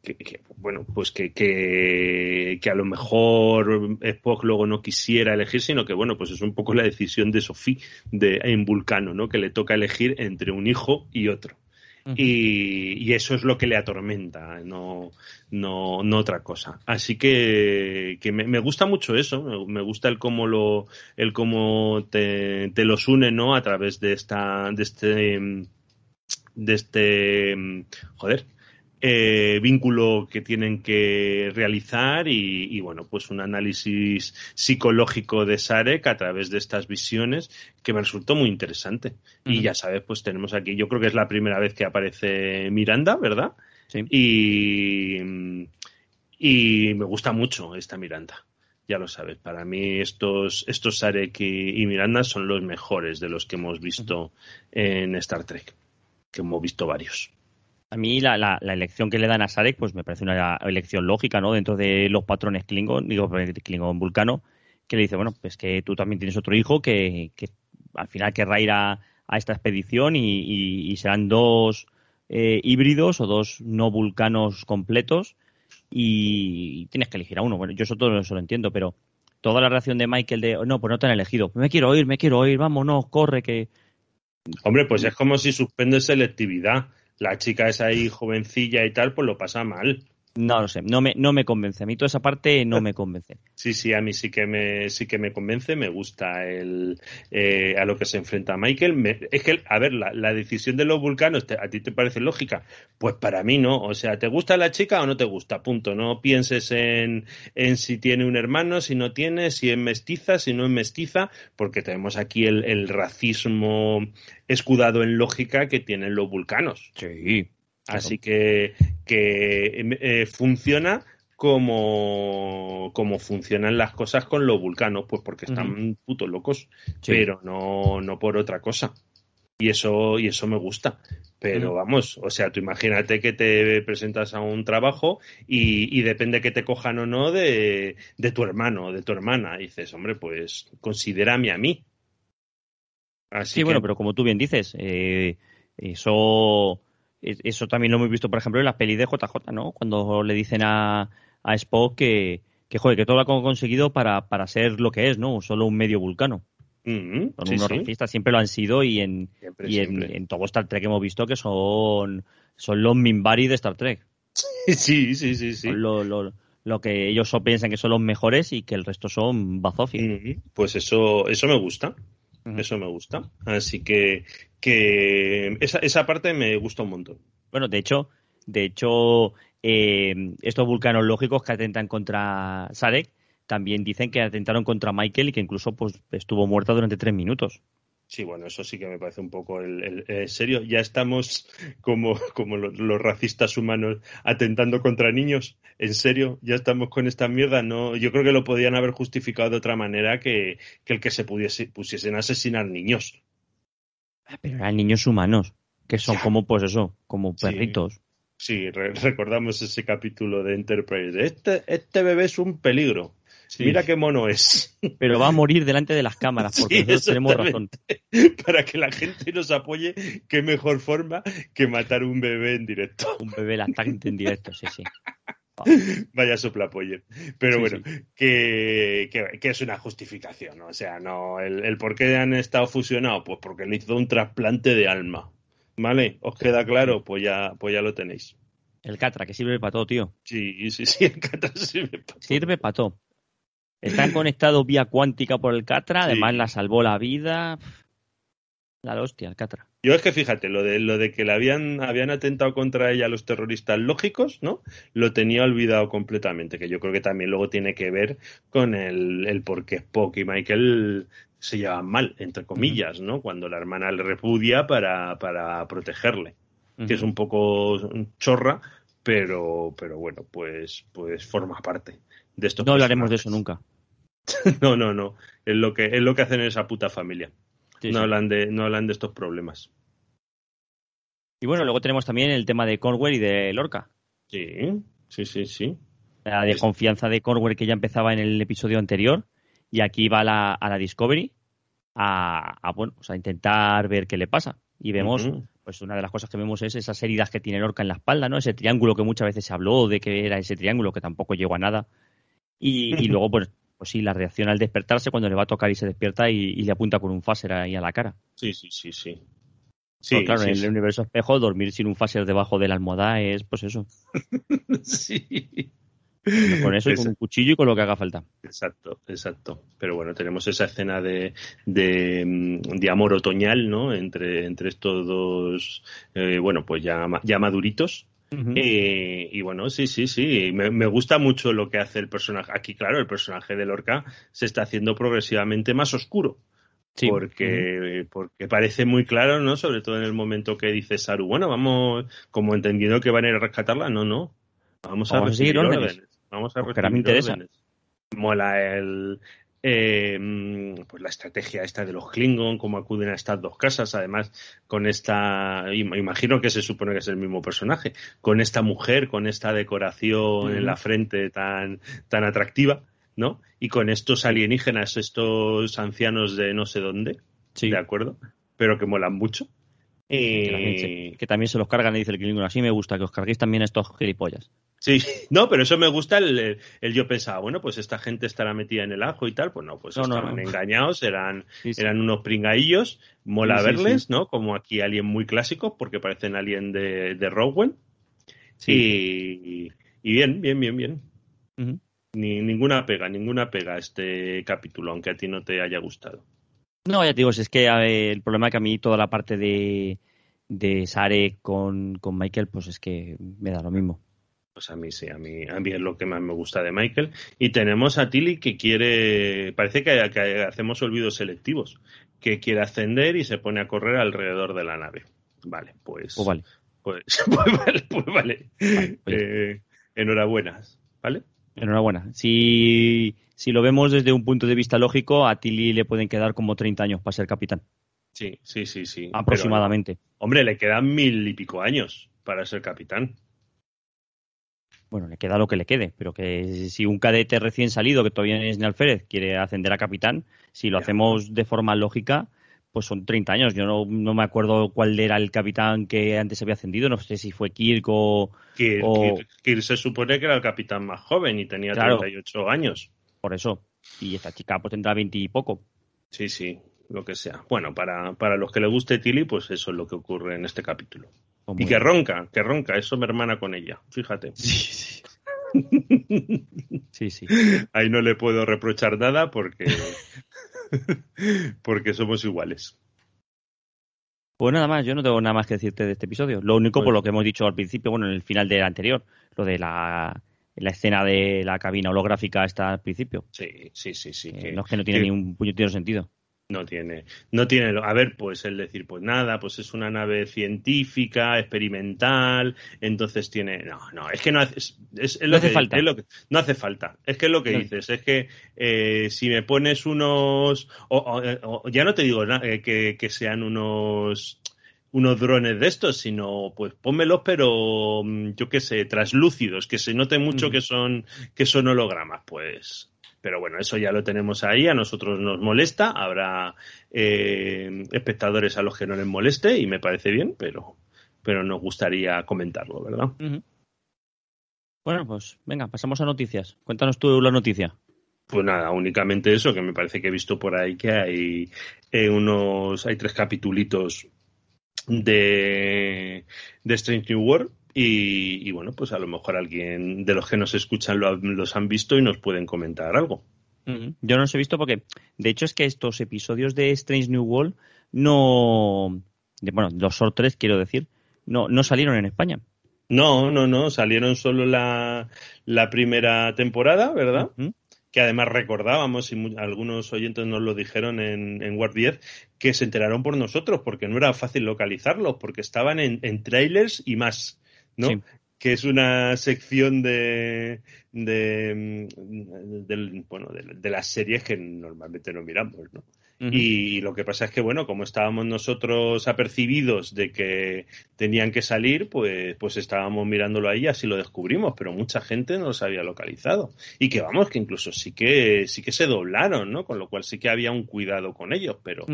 que, bueno, pues que, que, a lo mejor Spock luego no quisiera elegir, sino que bueno, pues es un poco la decisión de Sophie de, en Vulcano, ¿no? Que le toca elegir entre un hijo y otro. y, eso es lo que le atormenta, no, no, no otra cosa. Así que, que me, me, gusta mucho eso, me, gusta el cómo lo, el cómo te, te los une, ¿no? A través de esta, de este, de este, joder, eh, vínculo que tienen que realizar y, bueno, pues un análisis psicológico de Sarek a través de estas visiones que me resultó muy interesante. Y ya sabes, pues tenemos aquí, yo creo que es la primera vez que aparece Miranda, ¿verdad? Sí. Y, y me gusta mucho esta Miranda. Ya lo sabes, para mí estos, estos Sarek y, Miranda son los mejores de los que hemos visto en Star Trek, que hemos visto varios. A mí la, la, elección que le dan a Sarek pues me parece una elección lógica, ¿no? Dentro de los patrones Klingon, digo, Klingon Vulcano, que le dice, bueno, pues que tú también tienes otro hijo que, que al final querrá ir a, esta expedición y, serán dos eh, híbridos o dos no vulcanos completos y, tienes que elegir a uno. Bueno, yo eso todo eso lo entiendo, pero toda la reacción de Michael de, no, pues no te han elegido, me quiero ir, me quiero ir, vámonos, corre, que... Hombre, pues es como si suspende selectividad la chica es ahí jovencilla y tal, pues lo pasa mal. No lo sé, no me, no me convence. A mí toda esa parte no me convence. [LAUGHS] Sí, sí, a mí sí que me, sí que me convence. Me gusta el, eh, a lo que se enfrenta Michael. es que, a ver, la, decisión de los vulcanos, ¿a ti te parece lógica? Pues para mí no. O sea, ¿te gusta la chica o no te gusta? Punto. No pienses en, en si tiene un hermano, si no tiene, si es mestiza, si no es mestiza, porque tenemos aquí el, el racismo escudado en lógica que tienen los vulcanos. Sí. Así que, que eh, funciona como, como funcionan las cosas con los vulcanos, pues porque están putos locos, pero no, no por otra cosa. Y eso, y eso me gusta. Pero vamos, o sea, tú imagínate que te presentas a un trabajo y, y depende que te cojan o no de, de tu hermano o de tu hermana. Y dices, hombre, pues considérame a mí. Así sí, bueno, pero como tú bien dices, eh, eso eso también lo hemos visto, por ejemplo, en las pelis de JJ, ¿no? Cuando le dicen a, a Spock que, que, joder, que todo lo ha conseguido para, para ser lo que es, ¿no? Solo un medio vulcano. Mm-hmm. son unos racistas, siempre lo han sido y en, y en, en, todo Star Trek hemos visto que son, son los Minbari de Star Trek. Sí, sí, sí, sí. Lo, lo, lo, que ellos piensan que son los mejores y que el resto son bazofis. Mm-hmm. Pues eso, eso me gusta. Eso me gusta. Así que, que esa, esa parte me gusta un montón. Bueno, de hecho, de hecho, eh, estos vulcanos lógicos que atentan contra Sarek también dicen que atentaron contra Michael y que incluso pues estuvo muerta durante tres minutos. Sí, bueno, eso sí que me parece un poco el, serio. Ya estamos como, como los, racistas humanos atentando contra niños. En serio, ya estamos con esta mierda. No, yo creo que lo podían haber justificado de otra manera que, el que se pudiese, pusiesen a asesinar niños. Ah, pero eran niños humanos, que son como, pues eso, como perritos. Sí, [LAUGHS] recordamos ese capítulo de Enterprise. Este, este bebé es un peligro. Mira qué mono es. Pero va a morir delante de las cámaras, porque nosotros tenemos razón. Para que la gente nos apoye, qué mejor forma que matar un bebé en directo. Un bebé lactante en directo, sí, sí. [LAUGHS] Vaya soplapoyer. Pero bueno, Que, que, es una justificación, O sea, no, el, el por qué han estado fusionados, pues porque le hizo un trasplante de alma. ¿Vale? ¿Os queda claro? Pues ya, pues ya lo tenéis. El Catra, que sirve para todo, tío. Sí, sí, sí, el Catra [LAUGHS] sirve para todo. Sirve para todo. Están conectados vía cuántica por el Catra, además la salvó la vida. La hostia, el Catra. Yo es que fíjate, lo de, lo de que le habían, habían atentado contra ella los terroristas lógicos, ¿no? Lo tenía olvidado completamente, que yo creo que también luego tiene que ver con el, el por qué Spock y Michael se llevan mal, entre comillas, ¿no? Cuando la hermana le repudia para, para protegerle. Que es un poco chorra, pero, pero bueno, pues, pues forma parte de. No hablaremos de eso nunca. [LAUGHS] no, no, no. Es lo que, es lo que hacen en esa puta familia. no, Hablan de, no hablan de estos problemas. Y bueno, luego tenemos también el tema de Cornwell y de Lorca. Sí, sí, sí, sí. La desconfianza de Cornwell que ya empezaba en el episodio anterior y aquí va la, a la Discovery a, bueno, pues a intentar ver qué le pasa. Y vemos, pues una de las cosas que vemos es esas heridas que tiene Lorca en la espalda, ¿no? Ese triángulo que muchas veces se habló de que era ese triángulo que tampoco llegó a nada. Y, luego, pues, pues sí, la reacción al despertarse cuando le va a tocar y se despierta y, le apunta con un phaser ahí a la cara. Sí, sí, sí, sí. Pues sí, claro, en el universo espejo, dormir sin un phaser debajo de la almohada es, pues eso. [LAUGHS] sí. Con eso y con un cuchillo y con lo que haga falta. Exacto, exacto. Pero bueno, tenemos esa escena de, de, amor otoñal, ¿no? Entre, entre estos dos, eh, bueno, pues ya, ya maduritos. Eh, y bueno, sí, sí, sí. Me, gusta mucho lo que hace el personaje. Aquí, claro, el personaje de Lorca se está haciendo progresivamente más oscuro. Porque, porque parece muy claro, ¿no? Sobre todo en el momento que dice Saru, bueno, vamos, como entendido que van a ir a rescatarla, no, no. Vamos, a, recibir órdenes. Vamos a recibir me interesa. Mola el, eh, pues la estrategia esta de los Klingon, cómo acuden a estas dos casas, además con esta, imagino que se supone que es el mismo personaje, con esta mujer, con esta decoración en la frente tan, tan atractiva, ¿no? Y con estos alienígenas, estos ancianos de no sé dónde, sí. ¿de acuerdo? Pero que molan mucho. Que, también se, los cargan y dice el Klingon, así me gusta, que os carguéis también a estos gilipollas. Sí, no, pero eso me gusta el, yo pensaba, bueno, pues esta gente estará metida en el ajo y tal, pues no, pues estaban engañados, eran, eran unos pringaillos, mola verles, ¿no? Como aquí alguien muy clásico, porque parecen alguien de, de Rowell. Y, y, bien, bien, bien, bien. Ni, ninguna pega, ninguna pega este capítulo, aunque a ti no te haya gustado. No, ya te digo, es que el problema es que a mí toda la parte de, de Sare con, con Michael, pues es que me da lo mismo. Pues a mí sí, a mí, a mí es lo que más me gusta de Michael. Y tenemos a Tilly que quiere, parece que, hacemos olvidos selectivos, que quiere ascender y se pone a correr alrededor de la nave. Vale, pues. pues vale. Pues, [LAUGHS] pues vale, pues vale. Pues eh, enhorabuena, ¿vale? Enhorabuena. Si, si lo vemos desde un punto de vista lógico, a Tilly le pueden quedar como 30 años para ser capitán. Sí, sí, sí, sí. Aproximadamente. hombre, le quedan mil y pico años para ser capitán bueno, le queda lo que le quede, pero que si un cadete recién salido, que todavía es ni alférez, quiere ascender a capitán, si lo hacemos de forma lógica, pues son 30 años. Yo no, no, me acuerdo cuál era el capitán que antes había ascendido. No sé si fue Kirk o. Kirk, se supone que era el capitán más joven y tenía 38 años. Por eso. Y esta chica pues tendrá 20 y poco. Sí, sí, lo que sea. Bueno, para, para los que le guste Tilly, pues eso es lo que ocurre en este capítulo. Pues y que ronca, que ronca. Eso me hermana con ella. Fíjate. [LAUGHS] Sí, sí. [LAUGHS] sí, sí. Ahí no le puedo reprochar nada porque [LAUGHS] [LAUGHS] porque somos iguales. Pues nada más, yo no tengo nada más que decirte de este episodio. Lo único por lo que hemos dicho al principio, bueno, en el final del anterior, lo de la, la escena de la cabina holográfica está al principio. Sí, sí, sí, sí. Eh, no es que no tiene ni un puñetero sentido. No tiene, no tiene, a ver, pues el decir, pues nada, pues es una nave científica, experimental, entonces tiene, no, no, es que no hace, es, no hace falta. no hace falta, es que es lo que dices, es que eh, si me pones unos, o, ya no te digo eh, que, que, sean unos, unos drones de estos, sino pues pónmelos, pero mm, yo qué sé, traslúcidos, que se note mucho que son, que son hologramas, pues pero bueno, eso ya lo tenemos ahí, a nosotros nos molesta, habrá eh, espectadores a los que no les moleste y me parece bien, pero, pero nos gustaría comentarlo, ¿verdad? Bueno, pues venga, pasamos a noticias. Cuéntanos tú la noticia. Pues nada, únicamente eso, que me parece que he visto por ahí que hay eh, unos, hay tres capitulitos de, de Strange New World y, bueno, pues a lo mejor alguien de los que nos escuchan los han visto y nos pueden comentar algo. Yo no los he visto porque, de hecho, es que estos episodios de Strange New World no. bueno, los short 3, quiero decir, no, no salieron en España. No, no, no, salieron solo la, primera temporada, ¿verdad? Que además recordábamos, y algunos oyentes nos lo dijeron en, en Word 10, que se enteraron por nosotros, porque no era fácil localizarlos, porque estaban en, en trailers y más. ¿No? Que es una sección de, de, bueno, de, las series que normalmente no miramos, ¿no? Y lo que pasa es que, bueno, como estábamos nosotros apercibidos de que tenían que salir, pues, pues estábamos mirándolo ahí y así lo descubrimos, pero mucha gente no los había localizado. Y que vamos, que incluso sí que, sí que se doblaron, ¿no? Con lo cual sí que había un cuidado con ellos, pero,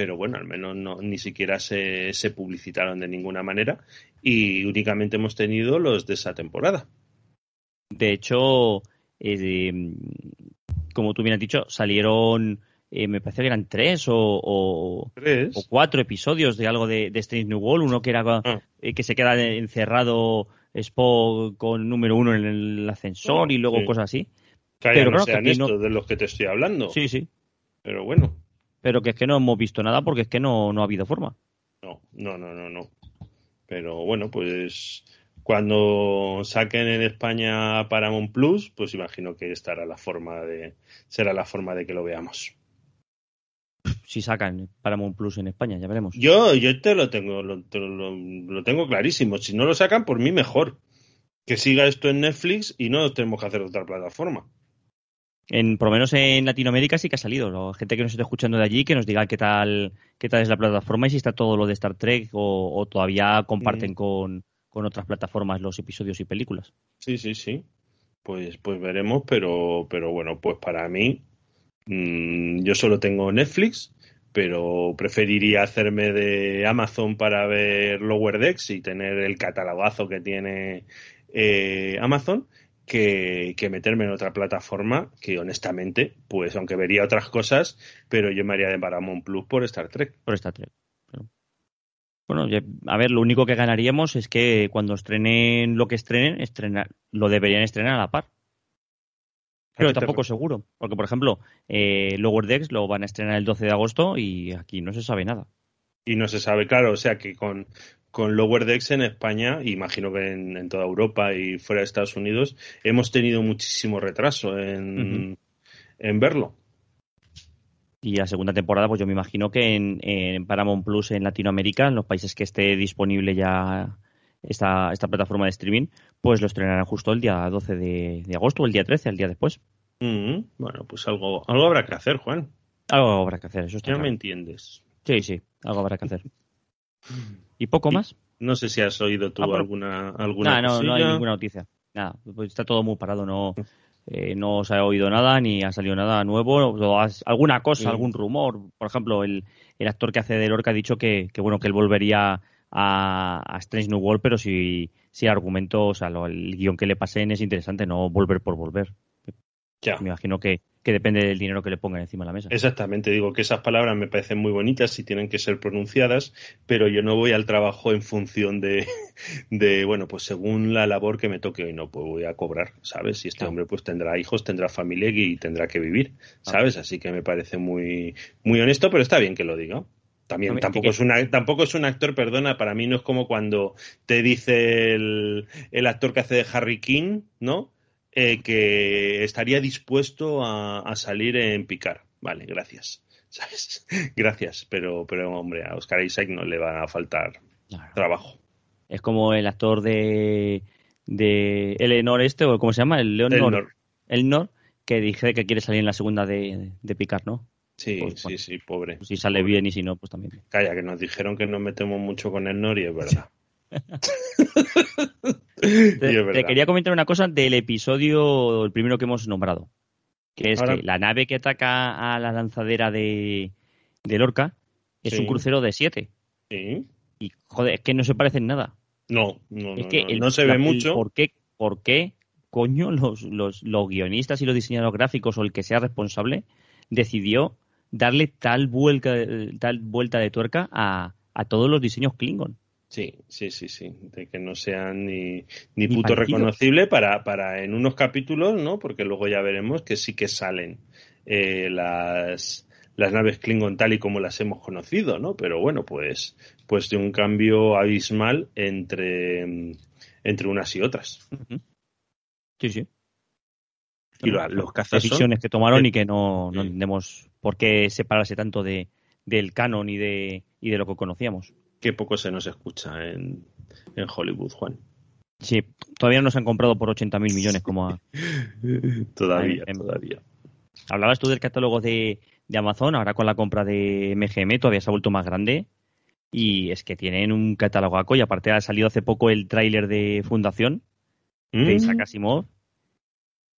pero bueno, al menos no, ni siquiera se, se, publicitaron de ninguna manera y únicamente hemos tenido los de esa temporada. De hecho, eh, como tú bien has dicho, salieron, eh, me parece que eran tres o, cuatro episodios de algo de, de Strange New World, uno que era ah. eh, que se queda encerrado Spock con número uno en el ascensor ah, y luego cosas así. pero no sean estos de los que te estoy hablando. Sí, sí. Pero bueno pero que es que no hemos visto nada porque es que no, no ha habido forma. No, no, no, no, no. Pero bueno, pues cuando saquen en España Paramount Plus, pues imagino que estará la forma de, será la forma de que lo veamos. Si sacan Paramount Plus en España, ya veremos. Yo, yo te lo tengo, lo, lo tengo clarísimo. Si no lo sacan, por mí mejor. Que siga esto en Netflix y no tenemos que hacer otra plataforma. En, por lo menos en Latinoamérica sí que ha salido. La gente que nos esté escuchando de allí, que nos diga qué tal, qué tal es la plataforma y si está todo lo de Star Trek o, todavía comparten mm. con, otras plataformas los episodios y películas. Sí, sí, sí. Pues, pues veremos, pero, pero bueno, pues para mí, mm, yo solo tengo Netflix, pero preferiría hacerme de Amazon para ver Lower Decks y tener el catalogazo que tiene eh, Amazon que, meterme en otra plataforma que honestamente, pues aunque vería otras cosas, pero yo me haría de Paramount Plus por Star Trek. Por Star Trek. Bueno, a ver, lo único que ganaríamos es que cuando estrenen lo que estrenen, estrenar, lo deberían estrenar a la par. Pero tampoco seguro, porque por ejemplo, eh, Lower Decks lo van a estrenar el 12 de agosto y aquí no se sabe nada. Y no se sabe, claro, o sea que con, con Lower Decks en España, imagino que en, toda Europa y fuera de Estados Unidos, hemos tenido muchísimo retraso en, verlo. Y la segunda temporada, pues yo me imagino que en, Paramount Plus en Latinoamérica, en los países que esté disponible ya esta, esta plataforma de streaming, pues lo estrenarán justo el día 12 de, agosto o el día 13, el día después. Bueno, pues algo, algo habrá que hacer, Juan. Algo habrá que hacer, eso está Ya me entiendes. Sí, sí, algo habrá que hacer. [LAUGHS] ¿Y poco más? No sé si has oído tú ah, alguna, alguna no, no hay ninguna noticia. Nada, pues está todo muy parado, no, eh, no se ha oído nada ni ha salido nada nuevo. Alguna cosa, algún rumor. Por ejemplo, el, el actor que hace de Lorca ha dicho que, que bueno, que él volvería a, a Strange New World, pero si, si el argumento, o sea, el guion que le pasen es interesante, no volver por volver. Ya. Me imagino que, que depende del dinero que le pongan encima de la mesa. Exactamente, digo que esas palabras me parecen muy bonitas y tienen que ser pronunciadas, pero yo no voy al trabajo en función de, [LAUGHS] de bueno, pues según la labor que me toque hoy, no, pues voy a cobrar, ¿sabes? Y este Claro. hombre pues tendrá hijos, tendrá familia y tendrá que vivir, ¿sabes? Así que me parece muy, muy honesto, pero está bien que lo diga. También Hombre, tampoco es, una, tampoco es un actor, perdona, para mí no es como cuando te dice el, el actor que hace de Harry King, ¿no? Eh, que estaría dispuesto a, a salir en picar. Vale, gracias. [LAUGHS] ¿Sabes? Gracias, pero, pero hombre, a Oscar Isaac no le va a faltar Claro. trabajo. Es como el actor de, de Eleanor este, o ¿cómo se llama? El Leonor. Elnor. Elnor, que dije que quiere salir en la segunda de, de Picar, ¿no? Sí, Pues, sí, bueno. sí, pobre. Si sale bien y si no, pues también. Calla, que nos dijeron que nos metemos mucho con Elnor y es verdad. [LAUGHS] Te, quería comentar una cosa del episodio, el primero que hemos nombrado. Que es Ahora- que la nave que ataca a la lanzadera de, de Lorca es Sí. un crucero de 7. Sí. Y, joder, es que no se parecen nada. No, no, es no, que no, el- no se la- ve mucho. ¿Por qué, por qué coño los, los, los guionistas y los diseñadores gráficos o el que sea responsable decidió darle tal vuelta, tal vuelta de tuerca a, a todos los diseños Klingon? Sí, sí, sí, sí. De que no sean ni, ni Ni puto reconocible para, para en unos capítulos, ¿no? Porque luego ya veremos que sí que salen eh, las, las naves Klingon tal y como las hemos conocido, ¿no? Pero bueno, pues, pues de un cambio abismal entre, entre unas y otras. Sí, sí. Y lo- los cazas son- decisiones que tomaron y que no, no entendemos por qué separarse tanto de, del canon y de, y de lo que conocíamos. Qué poco se nos escucha en, en Hollywood, Juan. Sí, todavía no se han comprado por 80.000 millones como a- [LAUGHS] Todavía, todavía. Hablabas tú del catálogo de, de Amazon, ahora con la compra de MGM todavía se ha vuelto más grande y es que tienen un catalogaco y aparte ha salido hace poco el tráiler de Fundación de Mm. Isaac Asimov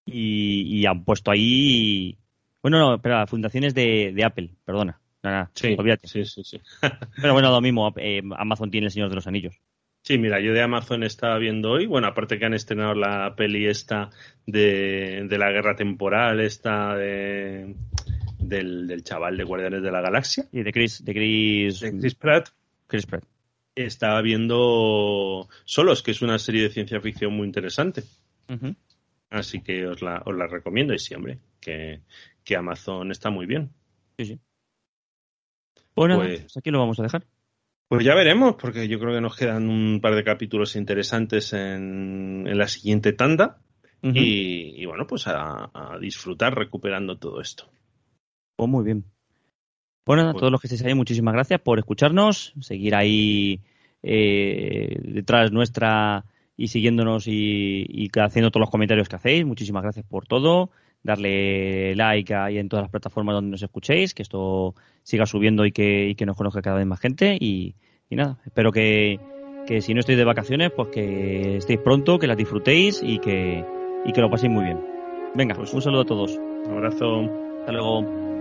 y, y han puesto ahí... Bueno, no, pero la fundación es de, de Apple, perdona. Nada, Sí, sí, sí, sí. [LAUGHS] Pero bueno, lo mismo, eh, Amazon tiene El Señor de los Anillos. Sí, mira, yo de Amazon estaba viendo hoy, bueno, aparte que han estrenado la peli esta de, de la guerra temporal, esta de, del, del chaval de Guardianes de la Galaxia, Y de Chris, de Chris, de Chris Pratt, Chris Pratt. estaba viendo Solos, que es una serie de ciencia ficción muy interesante. Así que os la, os la recomiendo y sí, hombre, que, que Amazon está muy bien. Sí, sí. Pues nada, Pues- pues aquí lo vamos a dejar. Pues ya veremos, porque yo creo que nos quedan un par de capítulos interesantes en, en la siguiente tanda. Y, y bueno, pues a, a disfrutar recuperando todo esto. Pues muy bien. Pues nada, a Pues- todos los que estéis ahí, muchísimas gracias por escucharnos, seguir ahí eh, detrás nuestra y siguiéndonos y, y haciendo todos los comentarios que hacéis. Muchísimas gracias por todo. Darle like ahí en todas las plataformas donde nos escuchéis, que esto siga subiendo y que, y que nos conozca cada vez más gente. Y, y nada, espero que, que si no estáis de vacaciones, pues que estéis pronto, que las disfrutéis y que, y que lo paséis muy bien. Venga, Pues- un saludo a todos. Un abrazo. Hasta luego.